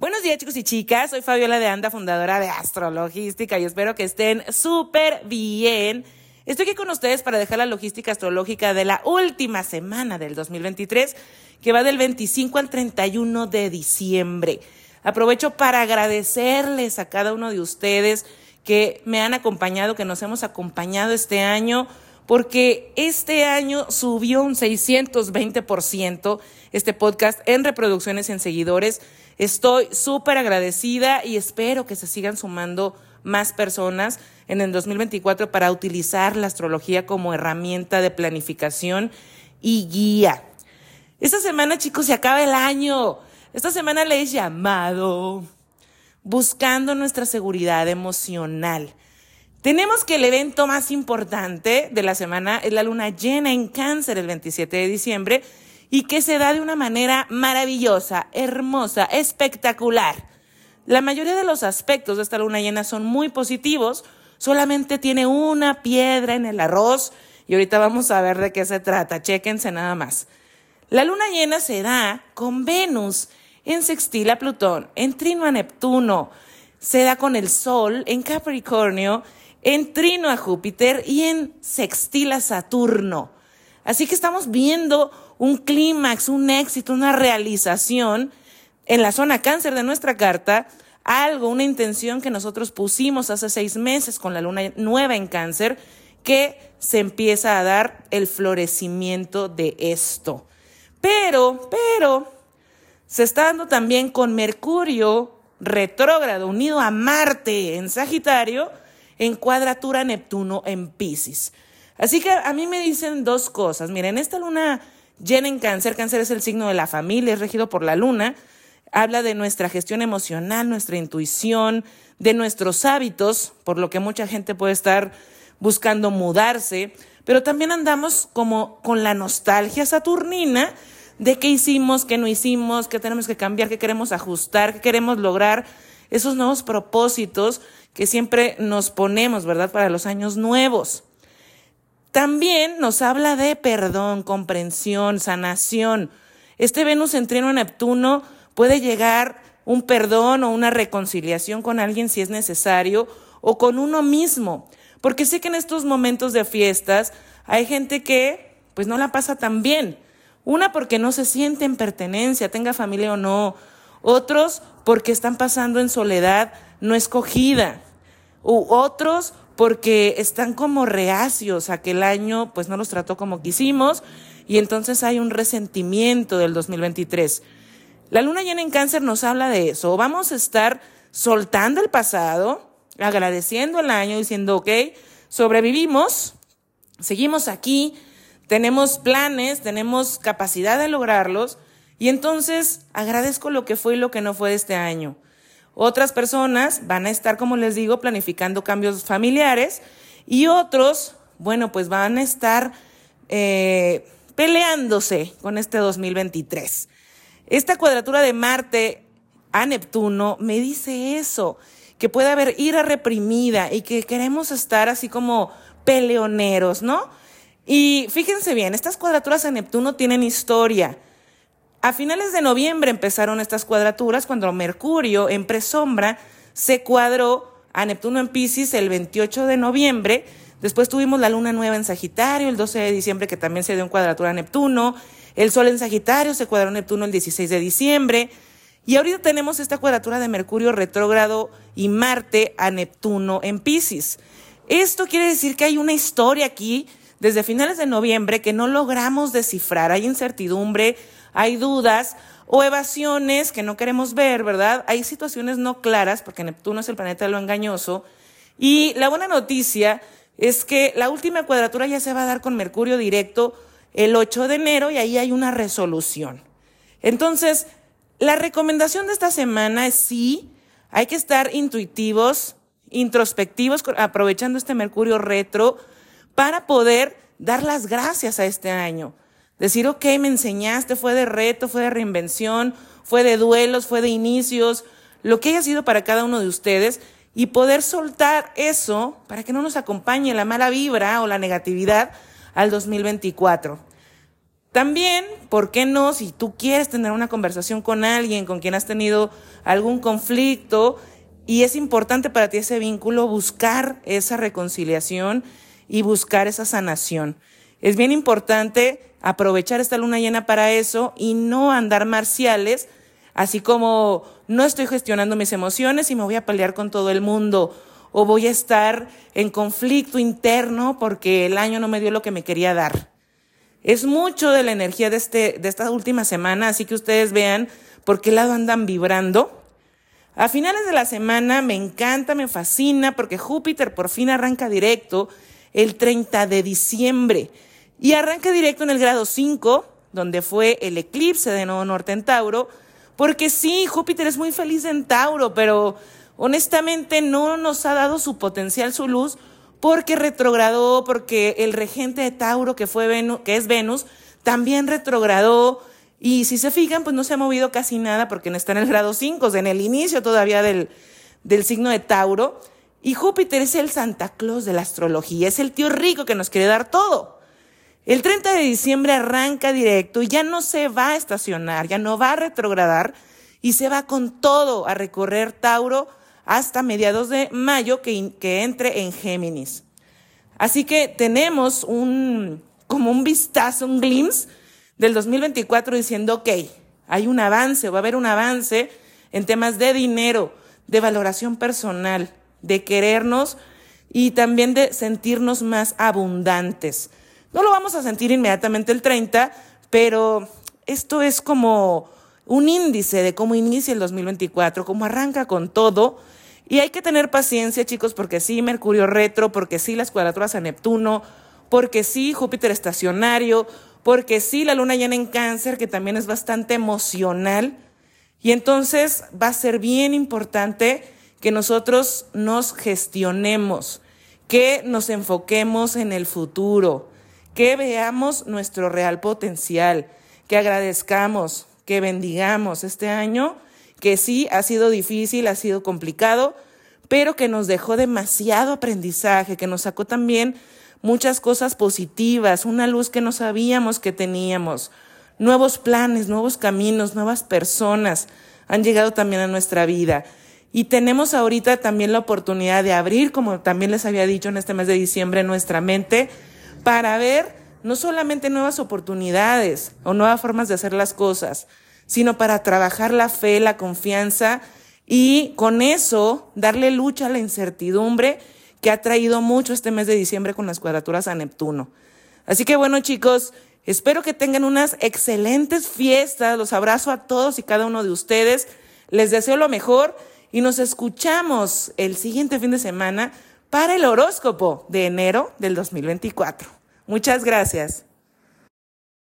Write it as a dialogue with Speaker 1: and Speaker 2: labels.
Speaker 1: Buenos días chicos y chicas, soy Fabiola de Anda, fundadora de Astrologística y espero que estén súper bien. Estoy aquí con ustedes para dejar la logística astrológica de la última semana del 2023, que va del 25 al 31 de diciembre. Aprovecho para agradecerles a cada uno de ustedes que me han acompañado, que nos hemos acompañado este año, porque este año subió un 620% este podcast en reproducciones en seguidores. Estoy súper agradecida y espero que se sigan sumando más personas en el 2024 para utilizar la astrología como herramienta de planificación y guía. Esta semana, chicos, se acaba el año. Esta semana le he llamado buscando nuestra seguridad emocional. Tenemos que el evento más importante de la semana es la luna llena en cáncer el 27 de diciembre y que se da de una manera maravillosa, hermosa, espectacular. La mayoría de los aspectos de esta luna llena son muy positivos, solamente tiene una piedra en el arroz y ahorita vamos a ver de qué se trata, chéquense nada más. La luna llena se da con Venus en sextil a Plutón, en trino a Neptuno, se da con el Sol en Capricornio, en trino a Júpiter y en sextil a Saturno. Así que estamos viendo un clímax, un éxito, una realización en la zona cáncer de nuestra carta, algo, una intención que nosotros pusimos hace seis meses con la luna nueva en cáncer, que se empieza a dar el florecimiento de esto. Pero, pero, se está dando también con Mercurio retrógrado unido a Marte en Sagitario, en cuadratura Neptuno en Pisces. Así que a mí me dicen dos cosas. Miren, esta luna Llena en cáncer, cáncer es el signo de la familia, es regido por la luna, habla de nuestra gestión emocional, nuestra intuición, de nuestros hábitos, por lo que mucha gente puede estar buscando mudarse, pero también andamos como con la nostalgia saturnina de qué hicimos, qué no hicimos, qué tenemos que cambiar, qué queremos ajustar, qué queremos lograr, esos nuevos propósitos que siempre nos ponemos, ¿verdad?, para los años nuevos. También nos habla de perdón, comprensión, sanación. Este Venus en trino Neptuno puede llegar un perdón o una reconciliación con alguien si es necesario o con uno mismo. Porque sé que en estos momentos de fiestas hay gente que pues no la pasa tan bien. Una porque no se siente en pertenencia, tenga familia o no. Otros porque están pasando en soledad no escogida. U otros porque están como reacios a que el año pues no los trató como quisimos y entonces hay un resentimiento del 2023. La luna llena en cáncer nos habla de eso. Vamos a estar soltando el pasado, agradeciendo el año, diciendo, ok, sobrevivimos, seguimos aquí, tenemos planes, tenemos capacidad de lograrlos y entonces agradezco lo que fue y lo que no fue de este año. Otras personas van a estar, como les digo, planificando cambios familiares y otros, bueno, pues van a estar eh, peleándose con este 2023. Esta cuadratura de Marte a Neptuno me dice eso, que puede haber ira reprimida y que queremos estar así como peleoneros, ¿no? Y fíjense bien, estas cuadraturas a Neptuno tienen historia. A finales de noviembre empezaron estas cuadraturas cuando Mercurio en presombra se cuadró a Neptuno en Pisces el 28 de noviembre. Después tuvimos la luna nueva en Sagitario el 12 de diciembre que también se dio en cuadratura a Neptuno. El Sol en Sagitario se cuadró a Neptuno el 16 de diciembre. Y ahorita tenemos esta cuadratura de Mercurio retrógrado y Marte a Neptuno en Pisces. Esto quiere decir que hay una historia aquí desde finales de noviembre que no logramos descifrar. Hay incertidumbre, hay dudas o evasiones que no queremos ver, ¿verdad? Hay situaciones no claras, porque Neptuno es el planeta de lo engañoso. Y la buena noticia es que la última cuadratura ya se va a dar con Mercurio directo el 8 de enero y ahí hay una resolución. Entonces, la recomendación de esta semana es sí, hay que estar intuitivos, introspectivos, aprovechando este Mercurio retro para poder dar las gracias a este año. Decir, ok, me enseñaste, fue de reto, fue de reinvención, fue de duelos, fue de inicios, lo que haya sido para cada uno de ustedes y poder soltar eso para que no nos acompañe la mala vibra o la negatividad al 2024. También, ¿por qué no? Si tú quieres tener una conversación con alguien con quien has tenido algún conflicto y es importante para ti ese vínculo, buscar esa reconciliación y buscar esa sanación. Es bien importante aprovechar esta luna llena para eso y no andar marciales, así como no estoy gestionando mis emociones y me voy a pelear con todo el mundo o voy a estar en conflicto interno porque el año no me dio lo que me quería dar. Es mucho de la energía de, este, de esta última semana, así que ustedes vean por qué lado andan vibrando. A finales de la semana me encanta, me fascina, porque Júpiter por fin arranca directo el 30 de diciembre y arranca directo en el grado 5, donde fue el eclipse de Nuevo Norte en Tauro, porque sí, Júpiter es muy feliz en Tauro, pero honestamente no nos ha dado su potencial, su luz, porque retrogradó, porque el regente de Tauro, que, fue que es Venus, también retrogradó. Y si se fijan, pues no se ha movido casi nada porque está en el grado 5, en el inicio todavía del, del signo de Tauro. Y Júpiter es el Santa Claus de la astrología, es el tío rico que nos quiere dar todo. El 30 de diciembre arranca directo y ya no se va a estacionar, ya no va a retrogradar y se va con todo a recorrer Tauro hasta mediados de mayo que, entre en Géminis. Así que tenemos un, como un vistazo, un glimpse del 2024 diciendo, ok, hay un avance, va a haber un avance en temas de dinero, de valoración personal, de querernos y también de sentirnos más abundantes. No lo vamos a sentir inmediatamente el 30, pero esto es como un índice de cómo inicia el 2024, cómo arranca con todo y hay que tener paciencia, chicos, porque sí, Mercurio retro, porque sí, las cuadraturas a Neptuno, porque sí, Júpiter estacionario, porque sí, la luna llena en cáncer, que también es bastante emocional. Y entonces va a ser bien importante que nosotros nos gestionemos, que nos enfoquemos en el futuro, que veamos nuestro real potencial, que agradezcamos, que bendigamos este año que sí ha sido difícil, ha sido complicado, pero que nos dejó demasiado aprendizaje, que nos sacó también muchas cosas positivas, una luz que no sabíamos que teníamos, nuevos planes, nuevos caminos, nuevas personas han llegado también a nuestra vida. Y tenemos ahorita también la oportunidad de abrir, como también les había dicho en este mes de diciembre, nuestra mente para ver no solamente nuevas oportunidades o nuevas formas de hacer las cosas, sino para trabajar la fe, la confianza y con eso darle lucha a la incertidumbre que ha traído mucho este mes de diciembre con las cuadraturas a Neptuno. Así que bueno chicos, espero que tengan unas excelentes fiestas, los abrazo a todos y cada uno de ustedes, les deseo lo mejor y nos escuchamos el siguiente fin de semana para el horóscopo de enero del 2024. Muchas gracias.